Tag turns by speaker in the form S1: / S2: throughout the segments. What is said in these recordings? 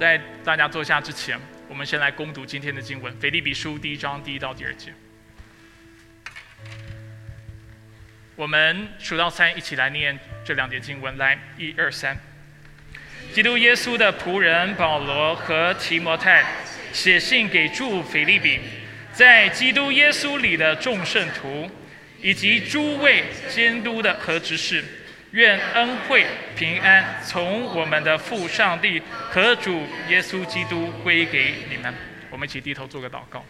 S1: 在大家坐下之前，我们先来攻读今天的经文，《腓立比书》第一章第一到第二节。我们数到三，一起来念这两节经文。来，一二三。基督耶稣的仆人保罗和提摩太写信给住腓立比，在基督耶稣里的众圣徒，以及诸位监督的和执事，愿恩惠平安从我们的父上帝和主耶稣基督归给你们。我们一起低头做个祷告。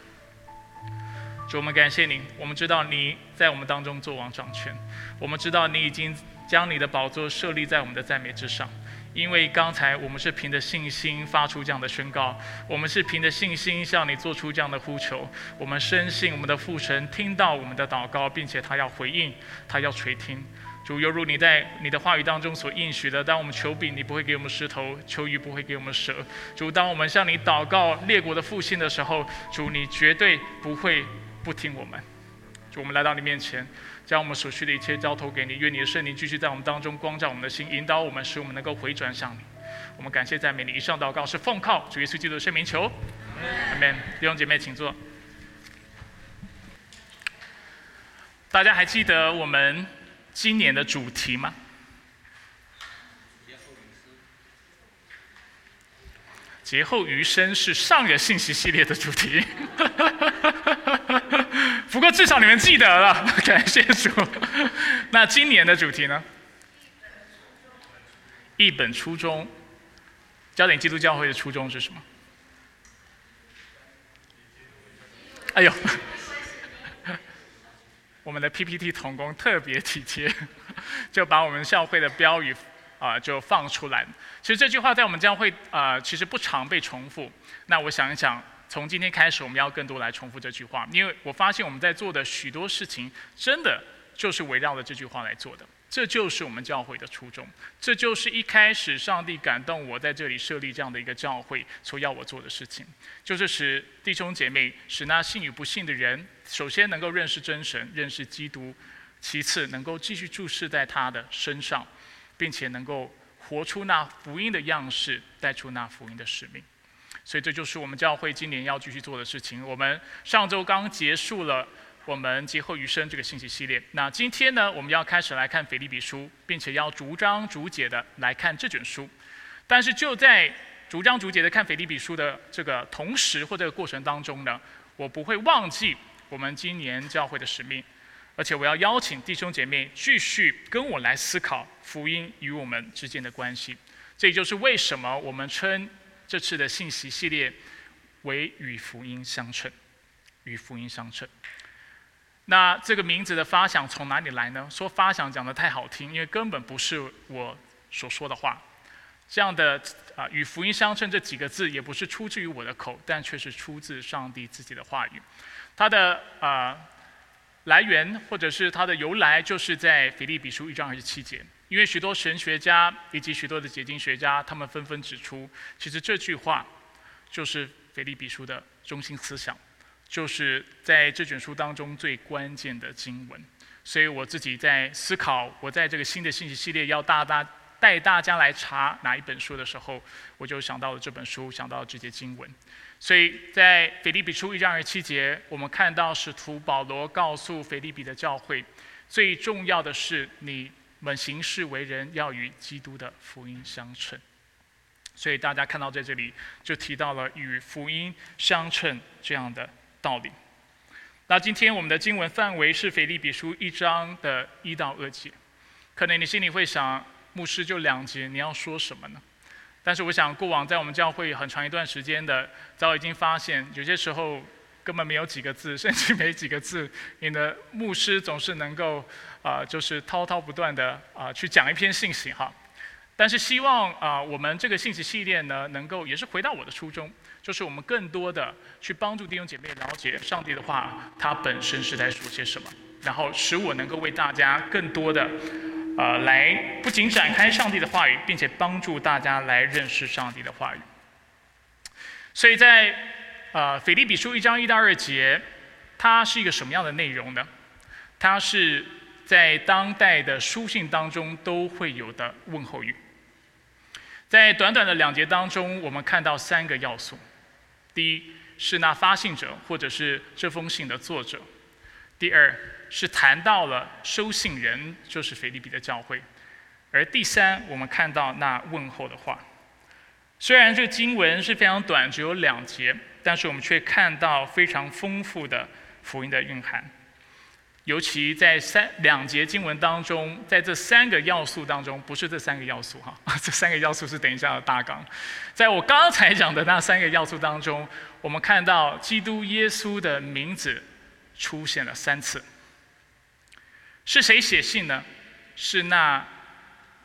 S1: 主，我们感谢你。我们知道你在我们当中做王掌权。我们知道你已经将你的宝座设立在我们的赞美之上。因为刚才我们是凭着信心发出这样的宣告，我们是凭着信心向你做出这样的呼求。我们深信我们的父神听到我们的祷告，并且他要回应，他要垂听。主，犹如你在你的话语当中所应许的，当我们求饼，你不会给我们石头；求鱼，不会给我们蛇。主，当我们向你祷告列国的复兴的时候，主，你绝对不会。不听我们，就我们来到你面前，将我们所需的一切交托给你。愿你的圣灵继续在我们当中光照我们的心，引导我们，使我们能够回转向你。我们感谢赞美你。以上祷告是奉靠主耶稣基督的圣名求，阿门。弟兄姐妹，请坐。大家还记得我们今年的主题吗？劫后余生是上个信息系列的主题，不过至少你们记得了，感谢主。那今年的主题呢？一本初衷，焦点基督教会的初衷是什么？哎呦，我们的 PPT 童工特别体贴，就把我们教会的标语。啊，就放出来。其实这句话在我们教会啊，其实不常被重复。那我想一想，从今天开始，我们要更多来重复这句话，因为我发现我们在做的许多事情，真的就是围绕着这句话来做的。这就是我们教会的初衷，这就是一开始上帝感动我在这里设立这样的一个教会所要我做的事情，就是使弟兄姐妹，使那信与不信的人，首先能够认识真神，认识基督，其次能够继续注视在他的身上。并且能够活出那福音的样式，带出那福音的使命，所以这就是我们教会今年要继续做的事情。我们上周刚结束了我们劫后余生这个信息系列，那今天呢，我们要开始来看腓立比书，并且要逐章逐节的来看这卷书。但是就在逐章逐节的看腓立比书的这个同时或这个过程当中呢，我不会忘记我们今年教会的使命。而且我要邀请弟兄姐妹继续跟我来思考福音与我们之间的关系。这也就是为什么我们称这次的信息系列为“与福音相称”。与福音相称。那这个名字的发想从哪里来呢？说发想讲的太好听，因为根本不是我所说的话。这样的啊，“与福音相称”这几个字也不是出自于我的口，但却是出自上帝自己的话语。它的啊。来源或者是它的由来，就是在腓立比书一章二十七节。因为许多神学家以及许多的解经学家，他们纷纷指出，其实这句话就是腓立比书的中心思想，就是在这卷书当中最关键的经文。所以我自己在思考，我在这个新的信息系列要大大带大家来查哪一本书的时候，我就想到了这本书，想到了这节经文。所以在腓立比书一章二十七节，我们看到使徒保罗告诉腓立比的教会，最重要的是你们行事为人要与基督的福音相称。所以大家看到在这里就提到了与福音相称这样的道理。那今天我们的经文范围是腓立比书一章的一到二节，可能你心里会想，牧师就两节，你要说什么呢？但是我想，过往在我们教会很长一段时间的，早已经发现，有些时候根本没有几个字，甚至没几个字，你的牧师总是能够啊，就是滔滔不断的啊去讲一篇信息哈。但是希望啊，我们这个信息系列呢，能够也是回到我的初衷，就是我们更多的去帮助弟兄姐妹了解上帝的话，它本身是在说些什么，然后使我能够为大家更多的。呃，来不仅展开上帝的话语，并且帮助大家来认识上帝的话语。所以在呃腓立比书一章一到二节，它是一个什么样的内容呢？它是在当代的书信当中都会有的问候语。在短短的两节当中，我们看到三个要素：第一是那发信者，或者是这封信的作者；第二是谈到了收信人，就是腓立比的教会；而第三，我们看到那问候的话。虽然这经文是非常短，只有两节，但是我们却看到非常丰富的福音的蕴含。尤其在三两节经文当中，在这三个要素当中，不是这三个要素哈，这三个要素是等一下的大纲。在我刚才讲的那三个要素当中，我们看到基督耶稣的名字出现了三次。是谁写信呢？是那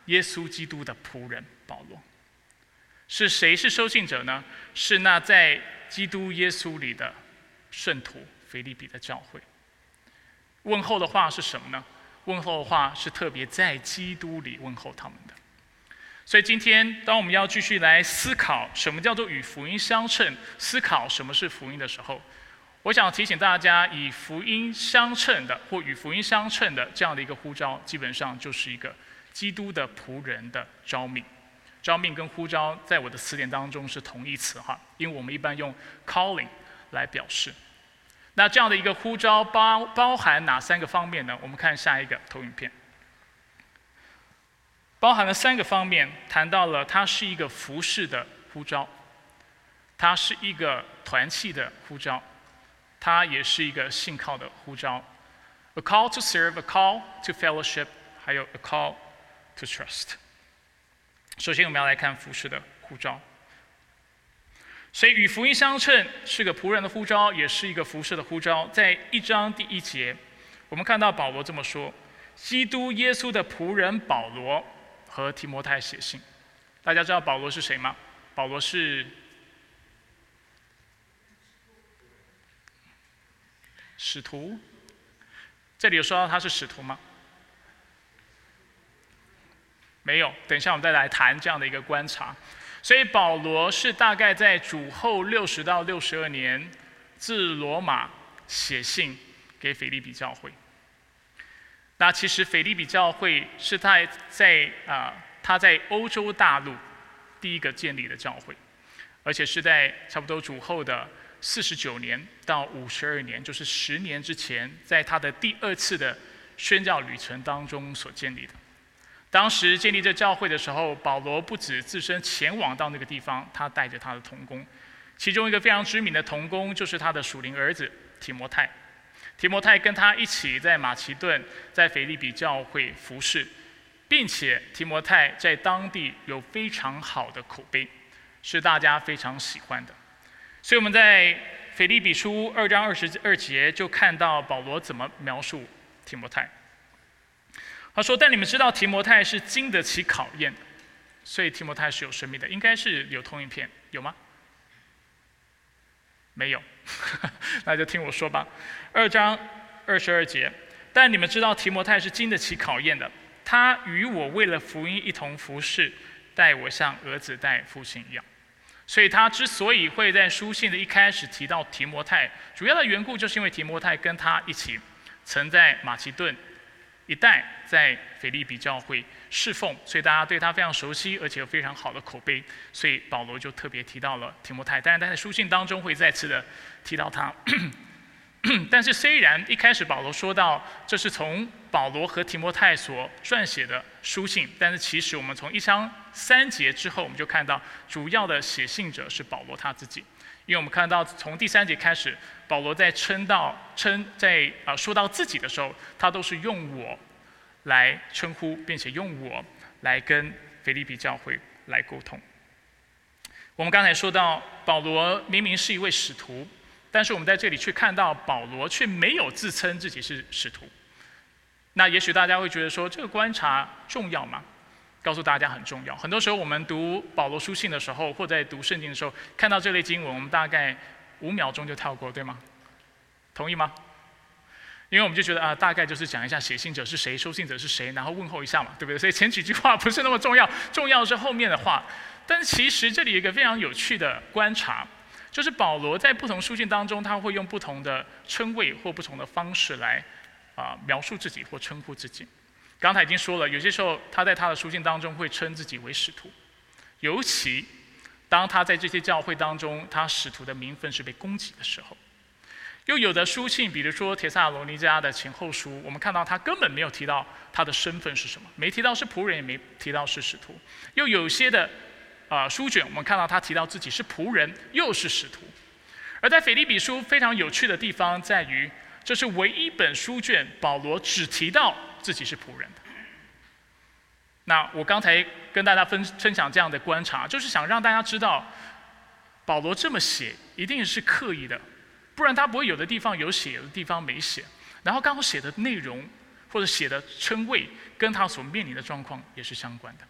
S1: 耶稣基督的仆人保罗。是谁是收信者呢？是那在基督耶稣里的圣徒腓利比的教会。问候的话是什么呢？问候的话是特别在基督里问候他们的。所以今天，当我们要继续来思考什么叫做与福音相称，思考什么是福音的时候，我想提醒大家，以福音相称的或与福音相称的这样的一个呼召，基本上就是一个基督的仆人的召命。召命跟呼召在我的词典当中是同义词哈，因为我们一般用 calling 来表示。那这样的一个呼召包包含哪三个方面呢？我们看下一个投影片，包含了三个方面，谈到了它是一个服饰的呼召，它是一个团契的呼召，它也是一个信靠的呼召。A call to serve, a call to fellowship，还有 a call to trust。首先，我们要来看服饰的呼召。所以与福音相称是个仆人的呼召，也是一个服饰的呼召。在一章第一节，我们看到保罗这么说：“基督耶稣的仆人保罗和提摩太写信。”大家知道保罗是谁吗？保罗是使徒。这里有说到他是使徒吗？没有。等一下我们再来谈这样的一个观察。所以保罗是大概在主后六十到六十二年，自罗马写信给腓利比教会。那其实腓利比教会是他在啊他在欧洲大陆第一个建立的教会，而且是在差不多主后的四十九年到五十二年，就是十年之前，在他的第二次的宣教旅程当中所建立的。当时建立这教会的时候，保罗不止自身前往到那个地方，他带着他的童工，其中一个非常知名的童工就是他的属灵儿子提摩太。提摩太跟他一起在马其顿、在腓利比教会服侍，并且提摩太在当地有非常好的口碑，是大家非常喜欢的。所以我们在腓利比书二章二十二节就看到保罗怎么描述提摩太。他说：“但你们知道提摩太是经得起考验的，所以提摩太是有生命的。应该是有通影片，有吗？没有，那就听我说吧。二章二十二节，但你们知道提摩太是经得起考验的，他与我为了福音一同服侍，待我像儿子待父亲一样。所以他之所以会在书信的一开始提到提摩太，主要的缘故就是因为提摩太跟他一起曾在马其顿。”一代在腓利比教会侍奉，所以大家对他非常熟悉，而且有非常好的口碑，所以保罗就特别提到了提摩太。但是，他在书信当中会再次的提到他。但是，虽然一开始保罗说到这是从保罗和提摩太所撰写的书信，但是其实我们从一章三节之后，我们就看到主要的写信者是保罗他自己。因为我们看到，从第三节开始，保罗在称到称在啊说到自己的时候，他都是用我来称呼，并且用我来跟腓利比教会来沟通。我们刚才说到，保罗明明是一位使徒，但是我们在这里却看到保罗却没有自称自己是使徒。那也许大家会觉得说，这个观察重要吗？告诉大家很重要。很多时候，我们读保罗书信的时候，或在读圣经的时候，看到这类经文，我们大概五秒钟就跳过，对吗？同意吗？因为我们就觉得啊，大概就是讲一下写信者是谁，收信者是谁，然后问候一下嘛，对不对？所以前几句话不是那么重要，重要是后面的话。但其实这里有一个非常有趣的观察，就是保罗在不同书信当中，他会用不同的称谓或不同的方式来啊描述自己或称呼自己。刚才已经说了，有些时候他在他的书信当中会称自己为使徒，尤其当他在这些教会当中，他使徒的名分是被攻击的时候。又有的书信，比如说《铁萨罗尼迦》的前后书，我们看到他根本没有提到他的身份是什么，没提到是仆人，也没提到是使徒。又有些的啊书卷，我们看到他提到自己是仆人，又是使徒。而在腓立比书非常有趣的地方在于，这是唯一本书卷保罗只提到自己是仆人的。那我刚才跟大家分分享这样的观察，就是想让大家知道，保罗这么写一定是刻意的。不然他不会有的地方有写，有的地方没写。然后刚好写的内容或者写的称谓，跟他所面临的状况也是相关的。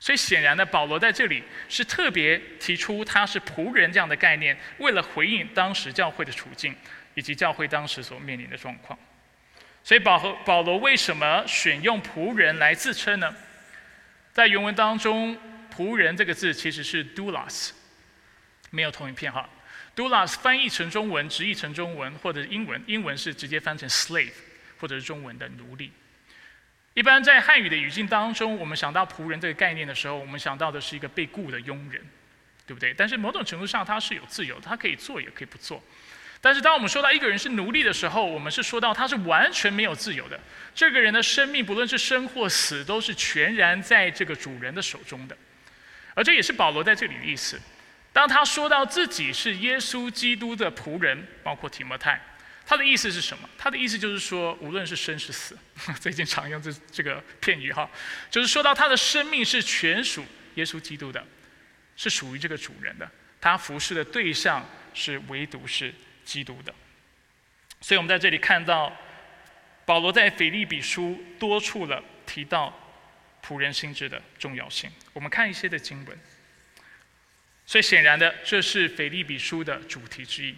S1: 所以显然的，保罗在这里是特别提出他是仆人这样的概念，为了回应当时教会的处境以及教会当时所面临的状况。所以保和保罗为什么选用仆人来自称呢？在原文当中，仆人这个字其实是 doulos，没有同一片哈。doulos 翻译成中文，直译成中文或者英文，英文是直接翻成 slave，或者是中文的奴隶。一般在汉语的语境当中，我们想到仆人这个概念的时候，我们想到的是一个被雇的佣人，对不对？但是某种程度上，他是有自由，他可以做也可以不做。但是当我们说到一个人是奴隶的时候，我们是说到他是完全没有自由的。这个人的生命，不论是生或死，都是全然在这个主人的手中的。而这也是保罗在这里的意思。当他说到自己是耶稣基督的仆人，包括提摩太，他的意思是什么？他的意思就是说，无论是生是死，最近常用这这个片语哈，就是说到他的生命是全属耶稣基督的，是属于这个主人的，他服侍的对象是唯独是基督的。所以我们在这里看到，保罗在腓利比书多处了提到仆人心智的重要性。我们看一些的经文。所以显然的，这是腓立比书的主题之一。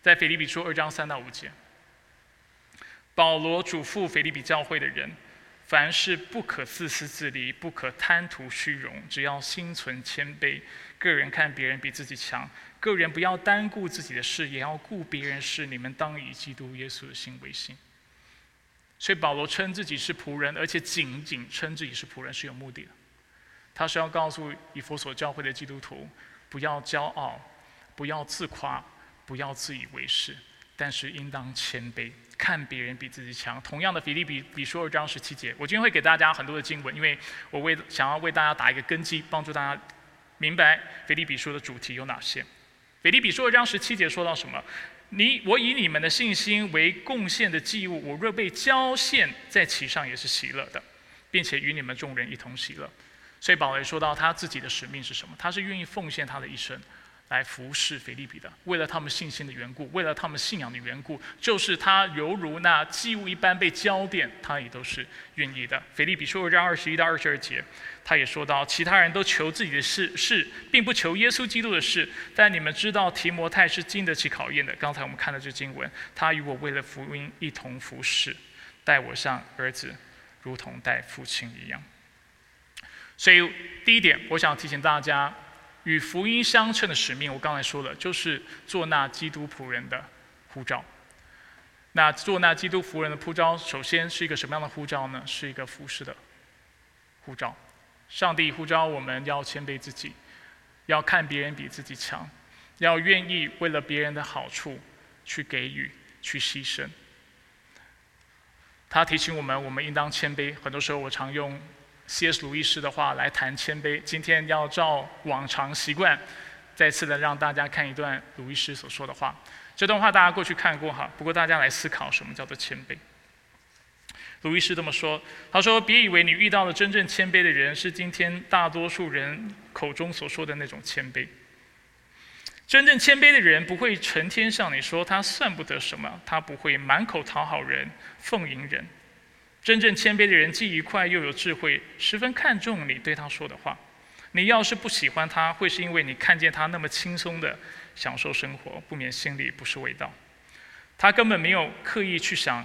S1: 在腓立比书二章三到五节，保罗嘱咐腓立比教会的人：凡事不可自私自利，不可贪图虚荣，只要心存谦卑。个人看别人比自己强，个人不要单顾自己的事，也要顾别人事。你们当以基督耶稣的心为心。所以保罗称自己是仆人，而且仅仅称自己是仆人是有目的的。他是要告诉以弗所教会的基督徒。不要骄傲，不要自夸，不要自以为是，但是应当谦卑，看别人比自己强。同样的，腓立比比书二章十七节，我今天会给大家很多的经文，因为我为想要为大家打一个根基，帮助大家明白腓立比书的主题有哪些。腓立比书二章十七节说到什么？你我以你们的信心为贡献的祭物，我若被交献在其上，也是喜乐的，并且与你们众人一同喜乐。所以保罗说到他自己的使命是什么？他是愿意奉献他的一生，来服侍腓利比的。为了他们信心的缘故，为了他们信仰的缘故，就是他犹如那祭物一般被浇奠，他也都是愿意的。腓利比书二章二十一到二十二节，他也说到，其他人都求自己的事，事并不求耶稣基督的事。但你们知道提摩太是经得起考验的。刚才我们看到这经文，他与我为了福音一同服侍，待我像儿子，如同待父亲一样。所以，第一点，我想提醒大家，与福音相称的使命，我刚才说了，就是做那基督仆人的护照。那做那基督仆人的护照，首先是一个什么样的护照呢？是一个服侍的护照。上帝呼召我们要谦卑自己，要看别人比自己强，要愿意为了别人的好处去给予、去牺牲。他提醒我们，我们应当谦卑。很多时候，我常用。C.S. 鲁易斯的话来谈谦卑。今天要照往常习惯，再次的让大家看一段鲁易斯所说的话。这段话大家过去看过哈，不过大家来思考什么叫做谦卑。鲁易斯这么说：“他说，别以为你遇到了真正谦卑的人是今天大多数人口中所说的那种谦卑。真正谦卑的人不会成天向你说他算不得什么，他不会满口讨好人、奉迎人。”真正谦卑的人既愉快又有智慧，十分看重你对他说的话。你要是不喜欢他，会是因为你看见他那么轻松的享受生活，不免心里不是味道。他根本没有刻意去想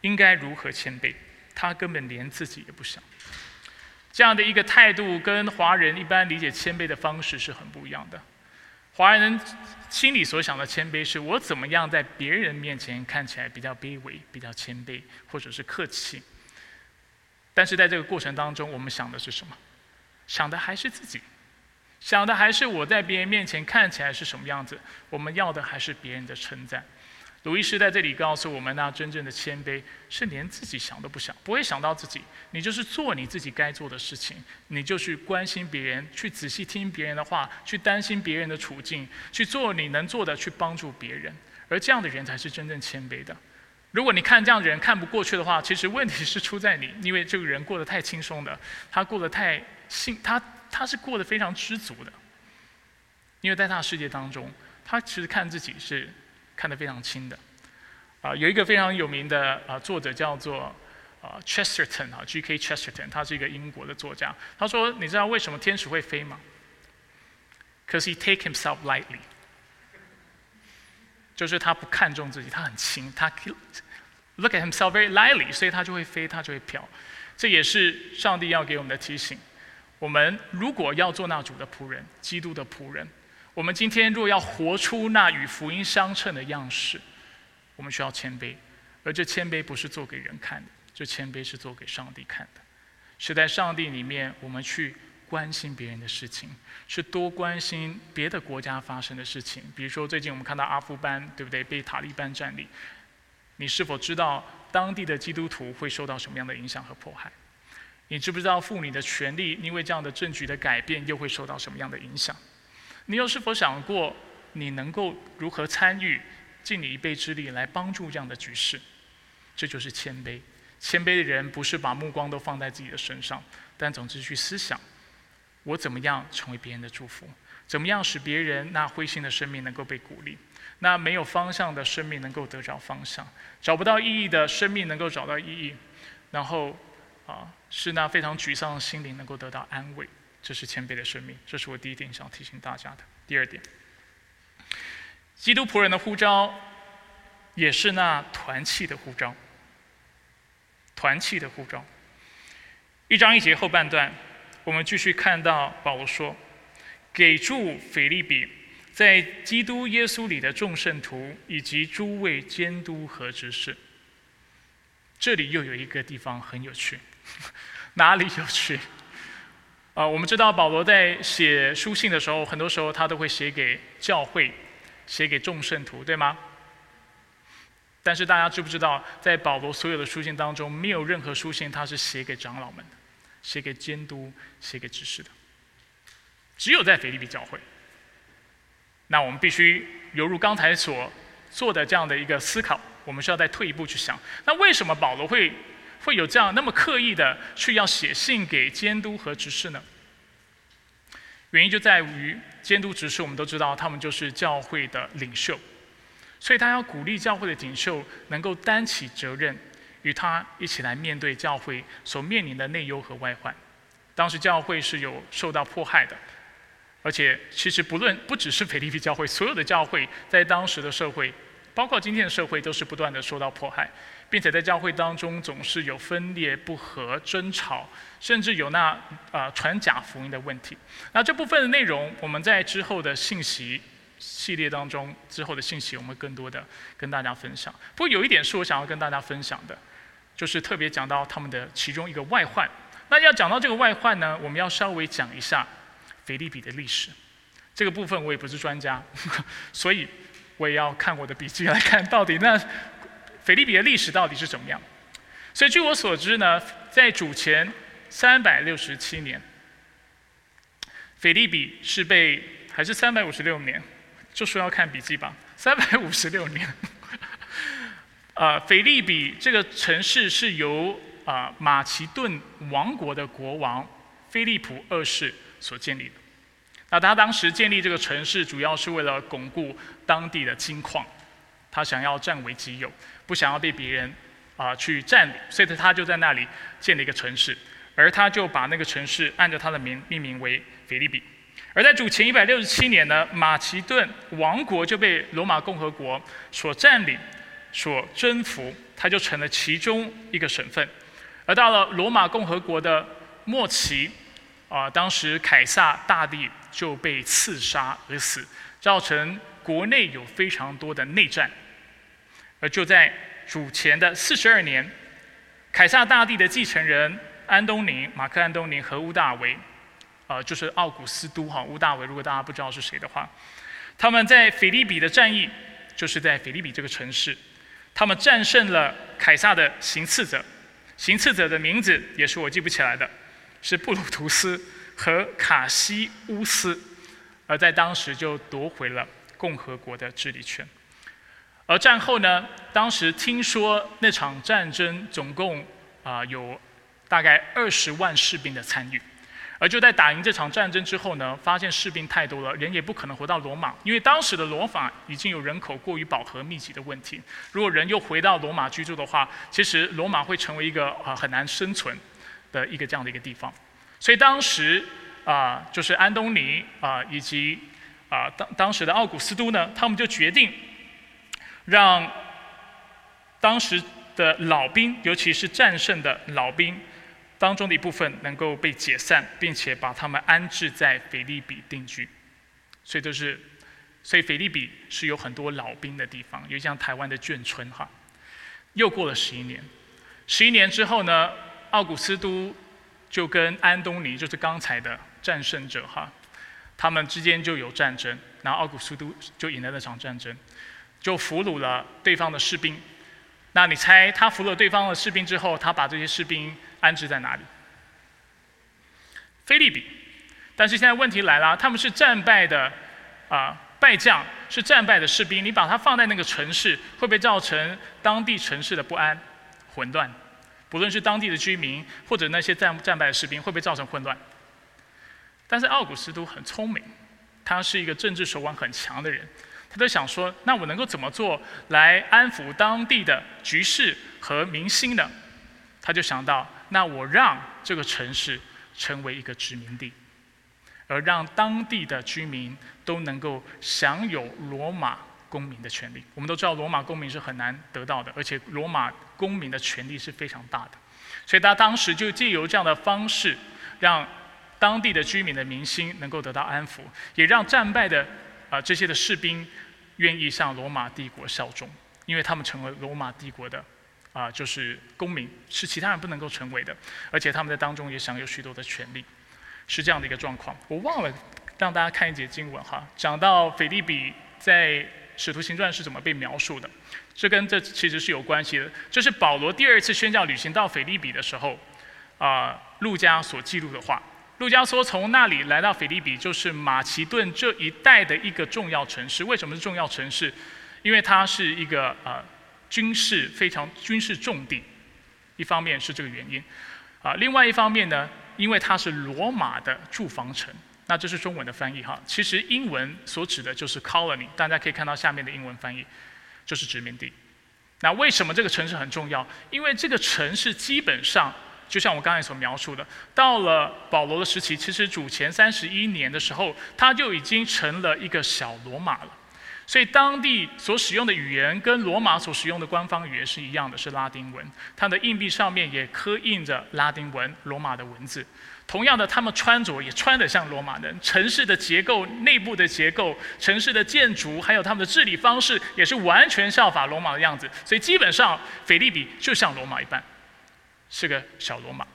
S1: 应该如何谦卑，他根本连自己也不想。这样的一个态度，跟华人一般理解谦卑的方式是很不一样的。华人心里所想的谦卑，是我怎么样在别人面前看起来比较卑微、比较谦卑，或者是客气。但是在这个过程当中，我们想的是什么？想的还是自己，想的还是我在别人面前看起来是什么样子。我们要的还是别人的称赞。鲁伊斯在这里告诉我们，那真正的谦卑是连自己想都不想，不会想到自己。你就是做你自己该做的事情，你就去关心别人，去仔细听别人的话，去担心别人的处境，去做你能做的，去帮助别人。而这样的人才是真正谦卑的。如果你看这样的人看不过去的话，其实问题是出在你，因为这个人过得太轻松了，他过得太幸，他他是过得非常知足的。因为在他的世界当中，他其实看自己是。看得非常轻的，啊，有一个非常有名的啊作者叫做啊 Chesterton 啊 G.K. Chesterton，他是一个英国的作家。他说：“你知道为什么天使会飞吗？”Cause he take himself lightly，就是他不看重自己，他很轻，他 look at himself very lightly，所以他就会飞，他就会飘。这也是上帝要给我们的提醒。我们如果要做那主的仆人，基督的仆人。我们今天若要活出那与福音相称的样式，我们需要谦卑，而这谦卑不是做给人看的，这谦卑是做给上帝看的，是在上帝里面，我们去关心别人的事情，是多关心别的国家发生的事情。比如说，最近我们看到阿富汗，对不对？被塔利班占领，你是否知道当地的基督徒会受到什么样的影响和迫害？你知不知道妇女的权利因为这样的政局的改变，又会受到什么样的影响？你又是否想过，你能够如何参与，尽你一臂之力来帮助这样的局势？这就是谦卑。谦卑的人不是把目光都放在自己的身上，但总之去思想：我怎么样成为别人的祝福？怎么样使别人那灰心的生命能够被鼓励？那没有方向的生命能够得着方向？找不到意义的生命能够找到意义？然后啊，是那非常沮丧的心灵能够得到安慰？这是谦卑的生命，这是我第一点想提醒大家的。第二点，基督仆人的呼召，也是那团契的呼召。团契的呼召。一章一节后半段，我们继续看到保罗说：“给住腓利比，在基督耶稣里的众圣徒以及诸位监督和执事。”这里又有一个地方很有趣，哪里有趣？啊，我们知道保罗在写书信的时候，很多时候他都会写给教会，写给众圣徒，对吗？但是大家知不知道，在保罗所有的书信当中，没有任何书信他是写给长老们的，写给监督、写给执事的，只有在腓立比教会。那我们必须犹如刚才所做的这样的一个思考，我们需要再退一步去想，那为什么保罗会？会有这样那么刻意的去要写信给监督和执事呢？原因就在于监督执事，我们都知道他们就是教会的领袖，所以他要鼓励教会的领袖能够担起责任，与他一起来面对教会所面临的内忧和外患。当时教会是有受到迫害的，而且其实不论不只是腓立比教会，所有的教会在当时的社会，包括今天的社会，都是不断的受到迫害。并且在教会当中总是有分裂不和、争吵，甚至有那呃传假福音的问题。那这部分的内容，我们在之后的信息系列当中，之后的信息我们更多的跟大家分享。不过有一点是我想要跟大家分享的，就是特别讲到他们的其中一个外患。那要讲到这个外患呢，我们要稍微讲一下腓利比的历史。这个部分我也不是专家，所以我也要看我的笔记来看到底那。腓利比的历史到底是怎么样？所以据我所知呢，在主前三百六十七年，腓利比是被还是三百五十六年？就说要看笔记吧，三百五十六年。啊，腓利比这个城市是由啊马其顿王国的国王菲利普二世所建立的。那他当时建立这个城市，主要是为了巩固当地的金矿，他想要占为己有。不想要被别人啊去占领，所以他就在那里建了一个城市，而他就把那个城市按照他的名命名为腓利比。而在主前一百六十七年呢，马其顿王国就被罗马共和国所占领、所征服，它就成了其中一个省份。而到了罗马共和国的末期，啊，当时凯撒大帝就被刺杀而死，造成国内有非常多的内战。而就在主前的四十二年，凯撒大帝的继承人安东尼、马克安东尼和乌大维，呃，就是奥古斯都哈乌大维，如果大家不知道是谁的话，他们在腓利比的战役，就是在腓利比这个城市，他们战胜了凯撒的行刺者，行刺者的名字也是我记不起来的，是布鲁图斯和卡西乌斯，而在当时就夺回了共和国的治理权。而战后呢，当时听说那场战争总共啊有大概二十万士兵的参与。而就在打赢这场战争之后呢，发现士兵太多了，人也不可能回到罗马，因为当时的罗马已经有人口过于饱和密集的问题。如果人又回到罗马居住的话，其实罗马会成为一个啊很难生存的一个这样的一个地方。所以当时啊，就是安东尼啊以及啊当当时的奥古斯都呢，他们就决定让当时的老兵，尤其是战胜的老兵。当中的一部分能够被解散，并且把他们安置在腓利比定居，所以就是，所以腓利比是有很多老兵的地方，有像台湾的眷村哈。又过了十一年，十一年之后呢，奥古斯都就跟安东尼，就是刚才的战胜者哈，他们之间就有战争，然后奥古斯都就赢了那场战争，就俘虏了对方的士兵。那你猜他俘虏对方的士兵之后，他把这些士兵？安置在哪里？菲利比，但是现在问题来了，他们是战败的啊败将，是战败的士兵，你把他放在那个城市，会不会造成当地城市的不安、混乱？不论是当地的居民，或者那些战战败的士兵，会不会造成混乱？但是奥古斯都很聪明，他是一个政治手腕很强的人，他就想说，那我能够怎么做来安抚当地的局势和民心呢？他就想到。那我让这个城市成为一个殖民地，而让当地的居民都能够享有罗马公民的权利。我们都知道，罗马公民是很难得到的，而且罗马公民的权利是非常大的。所以他当时就借由这样的方式，让当地的居民的民心能够得到安抚，也让战败的啊这些的士兵愿意向罗马帝国效忠，因为他们成为罗马帝国的。啊，就是公民是其他人不能够成为的，而且他们在当中也享有许多的权利，是这样的一个状况。我忘了让大家看一节经文哈，讲到腓利比在使徒行传是怎么被描述的，这跟这其实是有关系的。这是保罗第二次宣教旅行到腓利比的时候，啊，路加所记录的话。路加说，从那里来到菲利比，就是马其顿这一带的一个重要城市。为什么是重要城市？因为它是一个呃。军事非常军事重地，一方面是这个原因，啊，另外一方面呢，因为它是罗马的驻防城，那这是中文的翻译哈，其实英文所指的就是 colony，大家可以看到下面的英文翻译，就是殖民地。那为什么这个城市很重要？因为这个城市基本上就像我刚才所描述的，到了保罗的时期，其实主前三十一年的时候，它就已经成了一个小罗马了。所以当地所使用的语言跟罗马所使用的官方语言是一样的，是拉丁文。它的硬币上面也刻印着拉丁文、罗马的文字。同样的，他们穿着也穿得像罗马人。城市的结构、内部的结构、城市的建筑，还有他们的治理方式，也是完全效法罗马的样子。所以基本上，腓利比就像罗马一般，是个小罗马。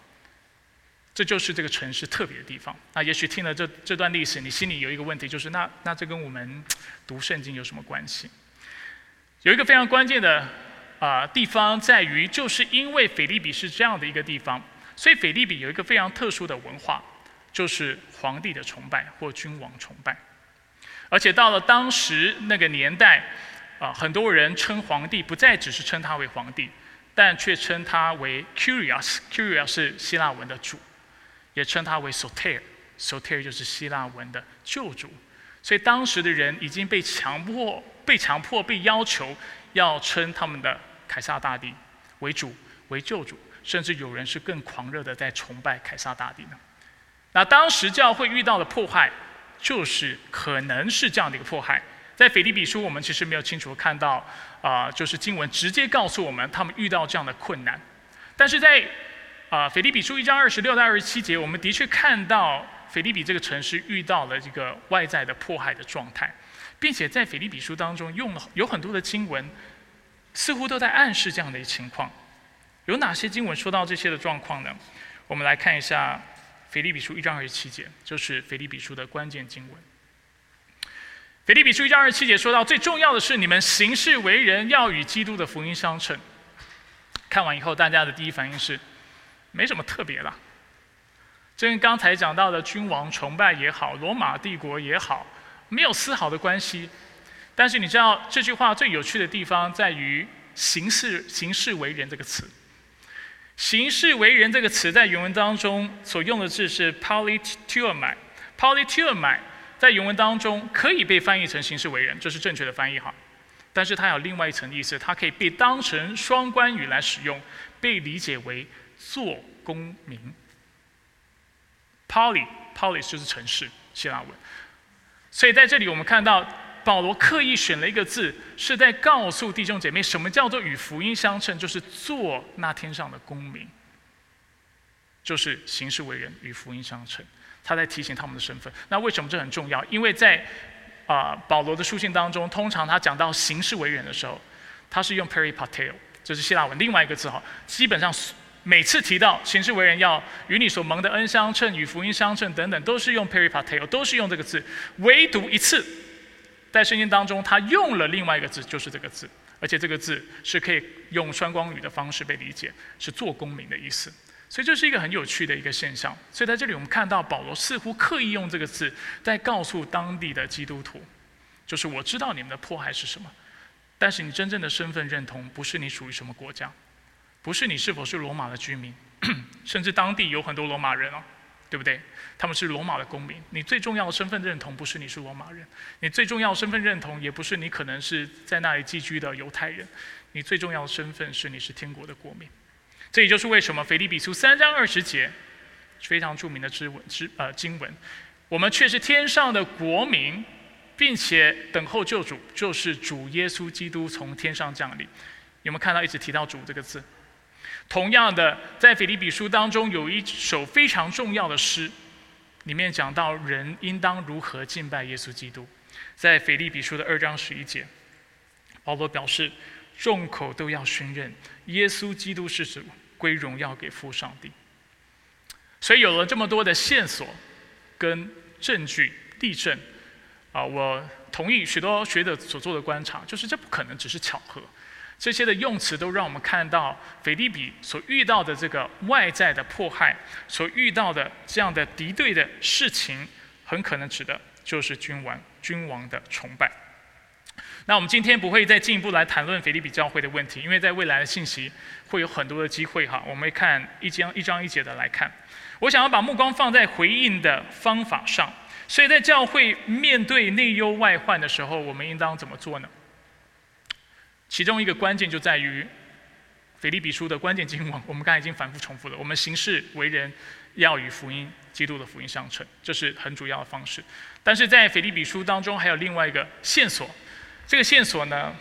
S1: 这就是这个城市特别的地方。那也许听了这这段历史，你心里有一个问题，就是那那这跟我们读圣经有什么关系？有一个非常关键的啊地方在于，就是因为腓利比是这样的一个地方，所以腓利比有一个非常特殊的文化，就是皇帝的崇拜或君王崇拜。而且到了当时那个年代，啊，很多人称皇帝不再只是称他为皇帝，但却称他为 Curious，Curious 是希腊文的主。也称他为 Soter，Soter 就是希腊文的救主，所以当时的人已经被强迫、被强迫、被要求要称他们的凯撒大帝为主、为救主，甚至有人是更狂热的在崇拜凯撒大帝呢。那当时教会遇到的迫害，就是可能是这样的一个迫害。在腓立比书，我们其实没有清楚看到啊，就是经文直接告诉我们他们遇到这样的困难，但是在啊，腓立比书一章二十六到二十七节，我们的确看到腓立比这个城市遇到了这个外在的迫害的状态，并且在腓立比书当中用了有很多的经文，似乎都在暗示这样的一情况。有哪些经文说到这些的状况呢？我们来看一下《腓立比书一章二十七节，就是腓立比书的关键经文。腓立比书一章二十七节说到，最重要的是你们行事为人要与基督的福音相称。看完以后，大家的第一反应是，没什么特别的。这跟刚才讲到的君王崇拜也好，罗马帝国也好，没有丝毫的关系。但是你知道这句话最有趣的地方在于“行事行事为人”这个词。“行事为人”这个词在原文当中所用的字是 “polituomai”。polituomai 在原文当中可以被翻译成“行事为人”，这是正确的翻译哈。但是它有另外一层意思，它可以被当成双关语来使用，被理解为做公民。poly，polis 就是城市，希腊文。所以在这里我们看到保罗刻意选了一个字，是在告诉弟兄姐妹，什么叫做与福音相称，就是做那天上的公民，就是行事为人与福音相称。他在提醒他们的身份。那为什么这很重要？因为在啊保罗的书信当中，通常他讲到行事为人的时候，他是用 peripateo，这是希腊文另外一个字哈。基本上每次提到行事为人要与你所蒙的恩相称、与福音相称等等，都是用 peripateo，都是用这个字。唯独一次在圣经当中，他用了另外一个字，就是这个字，而且这个字是可以用双光语的方式被理解，是做公民的意思。所以这是一个很有趣的一个现象。所以在这里，我们看到保罗似乎刻意用这个字，在告诉当地的基督徒，就是我知道你们的迫害是什么，但是你真正的身份认同不是你属于什么国家，不是你是否是罗马的居民，甚至当地有很多罗马人哦，对不对？他们是罗马的公民。你最重要的身份认同不是你是罗马人，你最重要的身份认同也不是你可能是在那里寄居的犹太人，你最重要的身份是你是天国的国民。这也就是为什么腓立比书三章二十节非常著名的之文之呃经文，我们却是天上的国民，并且等候救主，就是主耶稣基督从天上降临。有没有看到一直提到主这个字？同样的，在腓立比书当中有一首非常重要的诗，里面讲到人应当如何敬拜耶稣基督。在腓立比书的二章十一节，保罗表示众口都要宣认耶稣基督是主。归荣耀给父上帝。所以有了这么多的线索跟证据例证，啊，我同意许多学者所做的观察，就是这不可能只是巧合。这些的用词都让我们看到腓利比所遇到的这个外在的迫害，所遇到的这样的敌对的事情，很可能指的就是君王君王的崇拜。那我们今天不会再进一步来谈论腓立比教会的问题，因为在未来的信息会有很多的机会哈。我们会看一章一章一节的来看。我想要把目光放在回应的方法上，所以在教会面对内忧外患的时候，我们应当怎么做呢？其中一个关键就在于腓立比书的关键经文，我们刚才已经反复重复了。我们行事为人要与福音、基督的福音相称，这是很主要的方式。但是在腓立比书当中，还有另外一个线索。这个线索呢，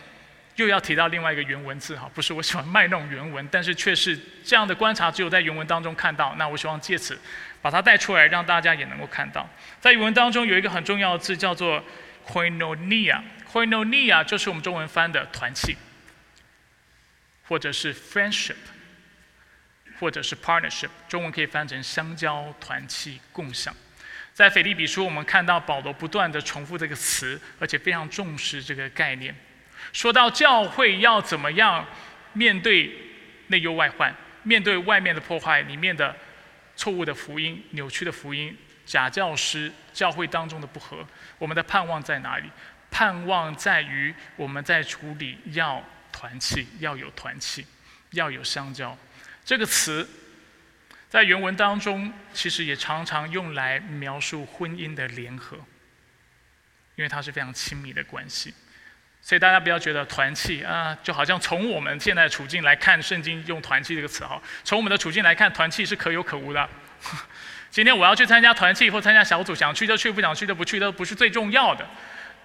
S1: 又要提到另外一个原文字哈，不是我喜欢卖弄原文，但是却是这样的观察，只有在原文当中看到。那我希望借此把它带出来，让大家也能够看到，在原文当中有一个很重要的字叫做 “koinonia”，“koinonia” 就是我们中文翻的团契，或者是 “friendship”，或者是 “partnership”，中文可以翻成相交、团契、共享。在腓立比书，我们看到保罗不断的重复这个词，而且非常重视这个概念。说到教会要怎么样面对内忧外患，面对外面的破坏，里面的错误的福音、扭曲的福音、假教师、教会当中的不和，我们的盼望在哪里？盼望在于我们在处理要团契，要有团契，要有相交。这个词。在原文当中，其实也常常用来描述婚姻的联合，因为它是非常亲密的关系。所以大家不要觉得团契啊，就好像从我们现在的处境来看，圣经用团契这个词哈，从我们的处境来看，团契是可有可无的。今天我要去参加团契或参加小组，想去就去，不想去就不去，都不是最重要的。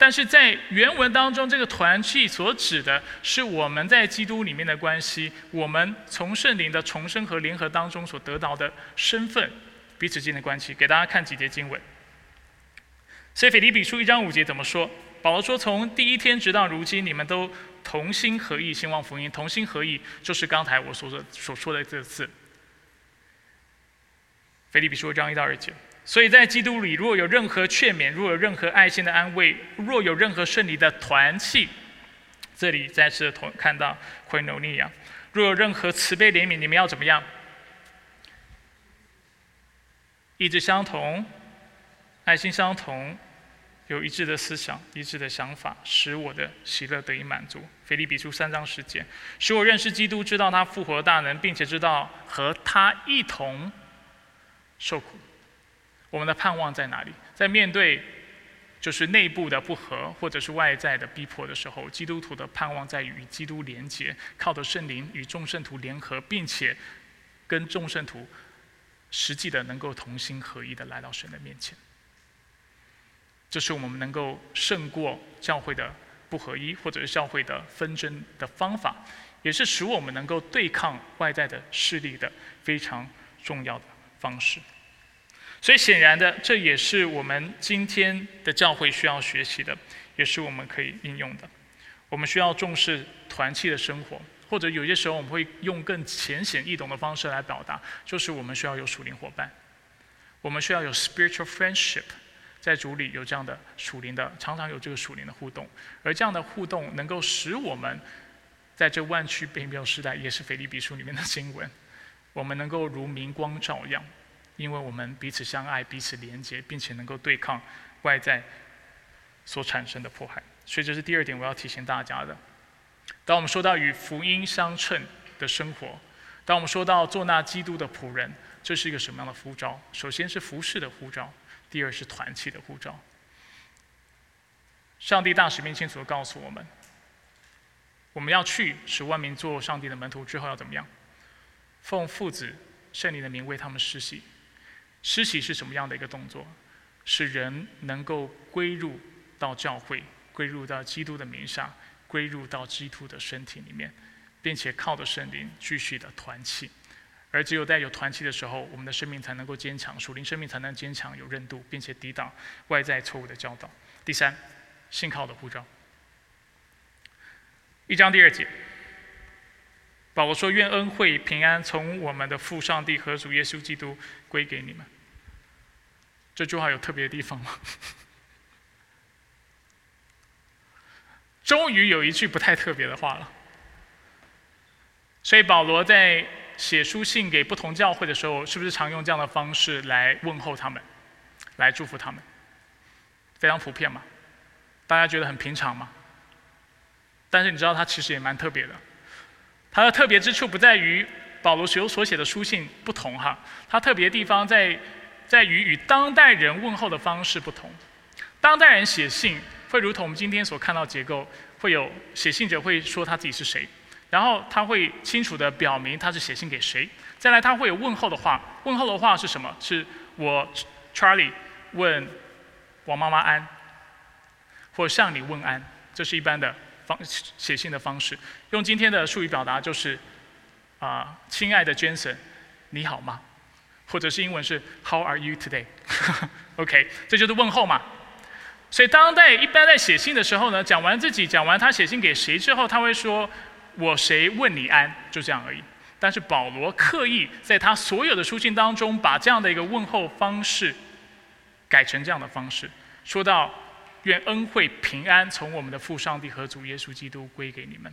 S1: 但是在原文当中，这个团契所指的是我们在基督里面的关系，我们从圣灵的重生和联合当中所得到的身份，彼此间的关系。给大家看几节经文。所以腓立比书一章五节怎么说？保罗说：“从第一天直到如今，你们都同心合意，兴旺福音。同心合意就是刚才我所说所说的这个字腓立比书一章一到二节。所以在基督里，若有任何劝勉，若有任何爱心的安慰，若有任何顺利的团契，这里再次同看到会努力啊。若有任何慈悲怜悯，你们要怎么样？意志相同，爱心相同，有一致的思想，一致的想法，使我的喜乐得以满足。腓立比书三章十节，使我认识基督，知道他复活大能，并且知道和他一同受苦。我们的盼望在哪里？在面对就是内部的不和，或者是外在的逼迫的时候，基督徒的盼望在于与基督连结，靠着圣灵与众圣徒联合，并且跟众圣徒实际的能够同心合一的来到神的面前。这是我们能够胜过教会的不合一，或者是教会的纷争的方法，也是使我们能够对抗外在的势力的非常重要的方式。所以显然的，这也是我们今天的教会需要学习的，也是我们可以应用的。我们需要重视团契的生活，或者有些时候我们会用更浅显易懂的方式来表达，就是我们需要有属灵伙伴，我们需要有 spiritual friendship，在主里有这样的属灵的，常常有这个属灵的互动，而这样的互动能够使我们在这万区被谬时代，也是腓立比书里面的经文，我们能够如明光照耀。因为我们彼此相爱，彼此连结，并且能够对抗外在所产生的迫害，所以这是第二点我要提醒大家的。当我们说到与福音相称的生活，当我们说到做那基督的仆人，这是一个什么样的呼召？首先是服侍的呼召，第二是团契的呼召。上帝大使命清楚的告诉我们，我们要去使万民做上帝的门徒之后要怎么样？奉父子圣灵的名为他们施洗。施洗是什么样的一个动作？使人能够归入到教会，归入到基督的名下，归入到基督的身体里面，并且靠着圣灵继续的团契。而只有在有团契的时候，我们的生命才能够坚强，属灵生命才能坚强有韧度，并且抵挡外在错误的教导。第三，信靠的护照。一章第二节，保罗说：“愿恩惠平安从我们的父上帝和主耶稣基督。”归给你们。这句话有特别的地方吗？终于有一句不太特别的话了。所以保罗在写书信给不同教会的时候，是不是常用这样的方式来问候他们，来祝福他们？非常普遍嘛？大家觉得很平常嘛？但是你知道他其实也蛮特别的。它的特别之处不在于。保罗所所写的书信不同哈，它特别地方在在于与当代人问候的方式不同。当代人写信会如同我们今天所看到结构，会有写信者会说他自己是谁，然后他会清楚的表明他是写信给谁。再来他会有问候的话，问候的话是什么？是我 Charlie 问王妈妈安，或向你问安，这是一般的方写信的方式。用今天的术语表达就是。啊，亲爱的 Jason，你好吗？或者是英文是 How are you today？OK，这就是问候嘛。所以当代一般在写信的时候呢，讲完自己，讲完他写信给谁之后，他会说我谁问你安，就这样而已。但是保罗刻意在他所有的书信当中，把这样的一个问候方式改成这样的方式，说到愿恩惠平安从我们的父上帝和主耶稣基督归给你们。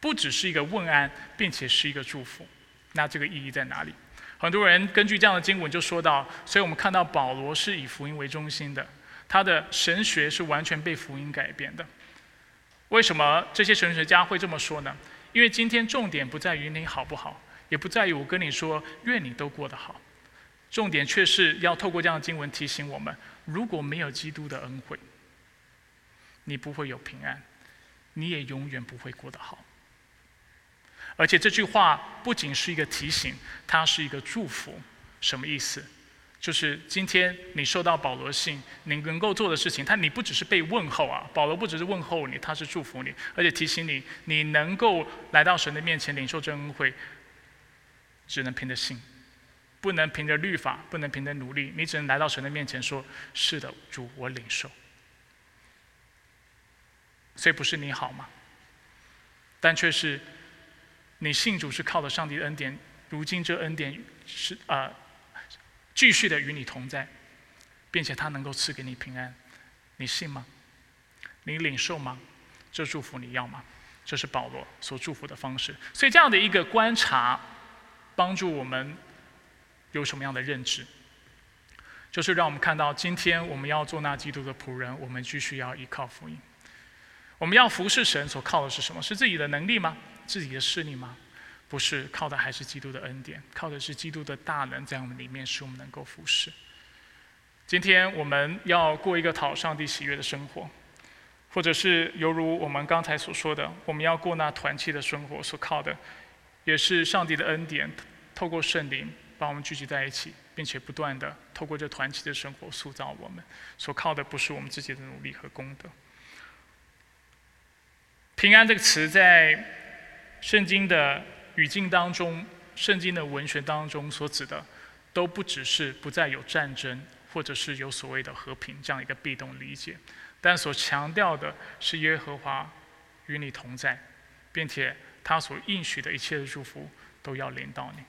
S1: 不只是一个问安，并且是一个祝福，那这个意义在哪里？很多人根据这样的经文就说到，所以我们看到保罗是以福音为中心的，他的神学是完全被福音改变的。为什么这些神学家会这么说呢？因为今天重点不在于你好不好，也不在于我跟你说愿你都过得好，重点却是要透过这样的经文提醒我们：如果没有基督的恩惠，你不会有平安，你也永远不会过得好。而且这句话不仅是一个提醒，它是一个祝福。什么意思？就是今天你收到保罗信，你能够做的事情，他你不只是被问候啊，保罗不只是问候你，他是祝福你，而且提醒你，你能够来到神的面前领受真恩惠，只能凭着信，不能凭着律法，不能凭着努力，你只能来到神的面前说：“是的，主，我领受。”所以不是你好吗？但却是。你信主是靠着上帝的恩典，如今这恩典是啊，继续的与你同在，并且他能够赐给你平安，你信吗？你领受吗？这祝福你要吗？这是保罗所祝福的方式。所以这样的一个观察，帮助我们有什么样的认知？就是让我们看到，今天我们要做那基督的仆人，我们继续要依靠福音。我们要服侍神，所靠的是什么？是自己的能力吗？自己的势力吗？不是，靠的还是基督的恩典，靠的是基督的大能，在我们里面使我们能够服侍。今天我们要过一个讨上帝喜悦的生活。或者是犹如我们刚才所说的，我们要过那团契的生活，所靠的也是上帝的恩典，透过圣灵把我们聚集在一起，并且不断的透过这团契的生活塑造我们。所靠的不是我们自己的努力和功德。平安这个词在圣经的语境当中，圣经的文学当中所指的，都不只是不再有战争，或者是有所谓的和平这样一个被动理解。但所强调的是耶和华与你同在，并且他所应许的一切的祝福都要临到你。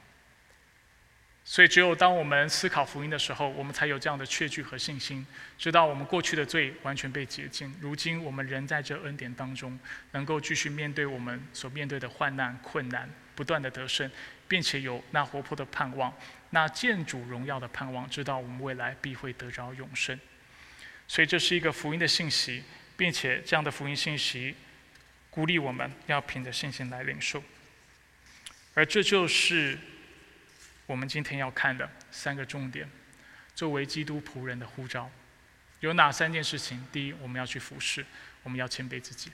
S1: 所以，只有当我们思考福音的时候，我们才有这样的确据和信心，知道我们过去的罪完全被洁净。如今，我们仍在这恩典当中，能够继续面对我们所面对的患难困难，不断的得胜，并且有那活泼的盼望，那见主荣耀的盼望，知道我们未来必会得着永生。所以这是一个福音的信息，并且这样的福音信息鼓励我们要凭着信心来领受。而这就是我们今天要看的三个重点：作为基督仆人的呼召，有哪三件事情？第一，我们要去服侍，我们要谦卑自己；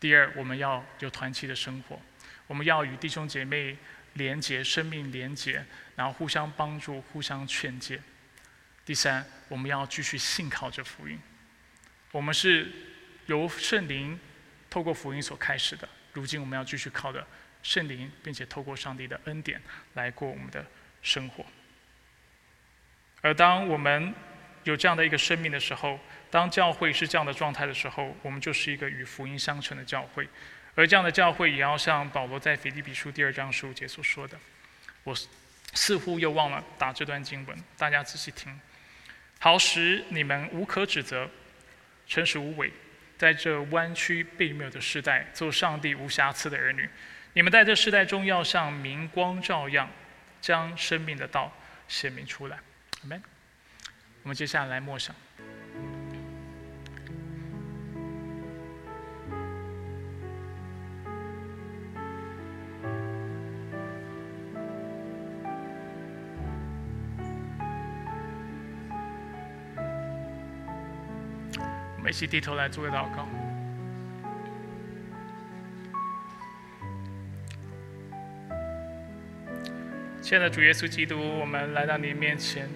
S1: 第二，我们要有团契的生活，我们要与弟兄姐妹连结，生命连结，然后互相帮助，互相劝诫。第三，我们要继续信靠着福音。我们是由圣灵透过福音所开始的，如今我们要继续靠着圣灵，并且透过上帝的恩典来过我们的生活。而当我们有这样的一个生命的时候，当教会是这样的状态的时候，我们就是一个与福音相称的教会。而这样的教会也要像保罗在腓立比书第二章十五节所说的：“我似乎又忘了打这段经文，大家仔细听。”好使你们无可指责，诚实无伪，在这弯曲悖谬的时代，做上帝无瑕疵的儿女。你们在这世代中，要像明光照样，将生命的道显明出来。阿门。我们接下来默想。我们一起低头来做个祷告。亲爱的主耶稣基督，我们来到你面前，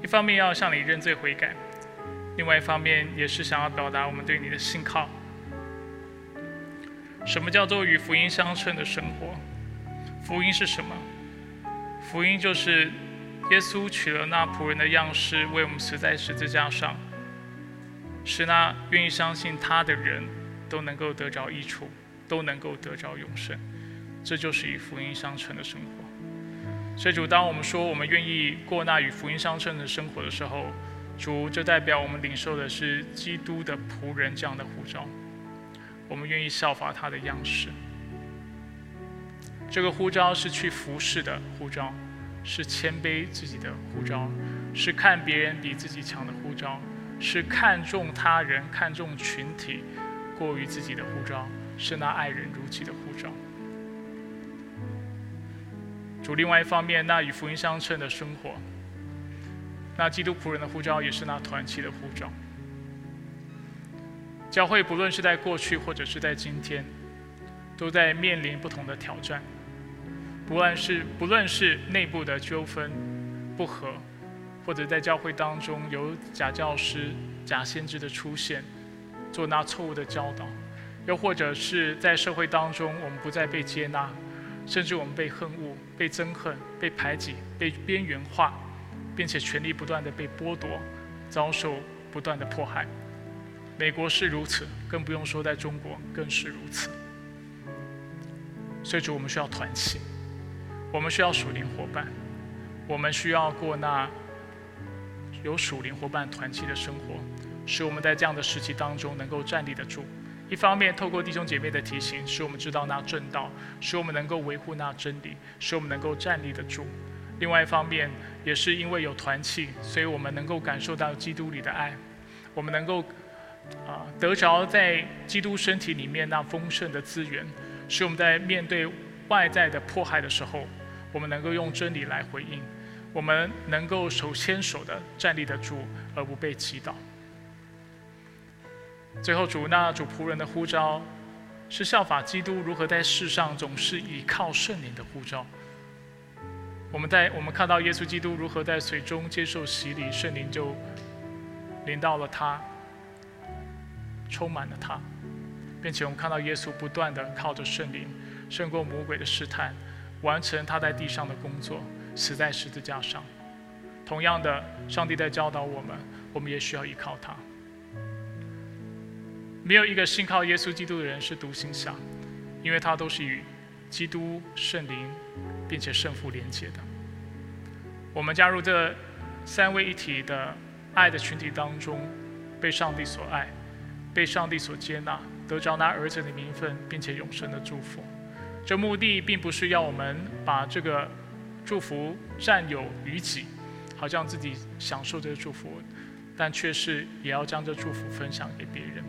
S1: 一方面要向你认罪悔改，另外一方面也是想要表达我们对你的信靠。什么叫做与福音相称的生活？福音是什么？福音就是。耶稣取了那仆人的样式，为我们死在十字架上，使那愿意相信他的人都能够得着益处，都能够得着永生。这就是与福音相称的生活。所以主，当我们说我们愿意过那与福音相称的生活的时候，主，这代表我们领受的是基督的仆人这样的护照。我们愿意效法他的样式。这个护照是去服侍的护照。是谦卑自己的护照，是看别人比自己强的护照，是看重他人、看重群体过于自己的护照，是那爱人如己的护照。主，另外一方面，那与福音相称的生活，那基督仆人的呼召也是那团契的呼召。教会不论是在过去或者是在今天，都在面临不同的挑战。不论是不论是内部的纠纷、不和，或者在教会当中有假教师、假先知的出现，做那错误的教导，又或者是在社会当中我们不再被接纳，甚至我们被恨恶、被憎恨、被排挤、被边缘化，并且权力不断的被剥夺，遭受不断的迫害。美国是如此，更不用说在中国更是如此。所以主，我们需要团结。我们需要属灵伙伴，我们需要过那有属灵伙伴团契的生活，使我们在这样的时期当中能够站立得住。一方面，透过弟兄姐妹的提醒，使我们知道那正道，使我们能够维护那真理，使我们能够站立得住。另外一方面，也是因为有团契，所以我们能够感受到基督里的爱，我们能够啊得着在基督身体里面那丰盛的资源，使我们在面对外在的迫害的时候，我们能够用真理来回应，我们能够手牵手的站立得住，而不被击倒。最后，主那主仆人的呼召，是效法基督如何在世上总是依靠圣灵的呼召。我们在我们看到耶稣基督如何在水中接受洗礼，圣灵就临到了他，充满了他，并且我们看到耶稣不断的靠着圣灵胜过魔鬼的试探，完成他在地上的工作，死在十字架上。同样的，上帝在教导我们，我们也需要依靠他。没有一个信靠耶稣基督的人是独行侠，因为他都是与基督圣灵。并且胜负连接的，我们加入这三位一体的爱的群体当中，被上帝所爱，被上帝所接纳，得着那儿子的名分，并且永生的祝福。这目的并不是要我们把这个祝福占有于己，好像自己享受这个祝福，但却是也要将这祝福分享给别人。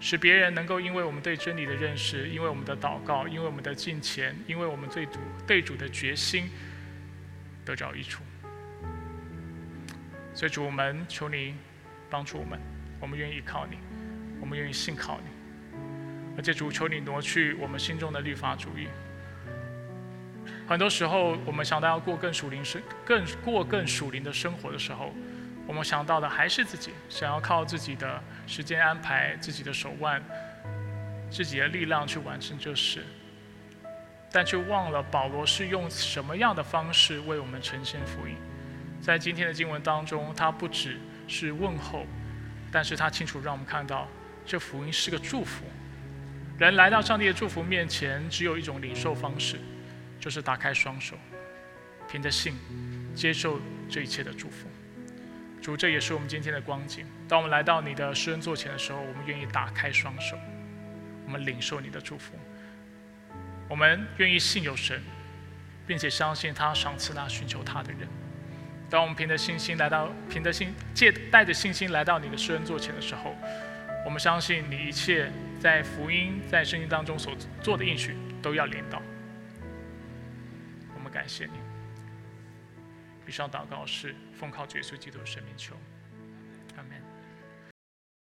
S1: 使别人能够因为我们对真理的认识，因为我们的祷告，因为我们的敬虔，因为我们对主对主的决心，得着益处。所以主，我们求你帮助我们，我们愿意依靠你，我们愿意信靠你。而且主，求你挪去我们心中的律法主义。很多时候，我们想到要过更属灵生、更过更属灵的生活的时候，我们想到的还是自己，想要靠自己的时间安排、自己的手腕、自己的力量去完成这事，但却忘了保罗是用什么样的方式为我们呈现福音。在今天的经文当中，他不只是问候，但是他清楚让我们看到，这福音是个祝福。人来到上帝的祝福面前，只有一种领受方式，就是打开双手，凭着信接受这一切的祝福。主，这也是我们今天的光景。当我们来到你的施恩座前的时候，我们愿意打开双手，我们领受你的祝福。我们愿意信有神，并且相信他赏赐那寻求他的人。当我们凭着信心来到，凭着信借带着信心来到你的施恩座前的时候，我们相信你一切在福音在圣经当中所做的应许都要领到。我们感谢你。以上祷告是奉靠绝世基督的生命求。